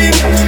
dream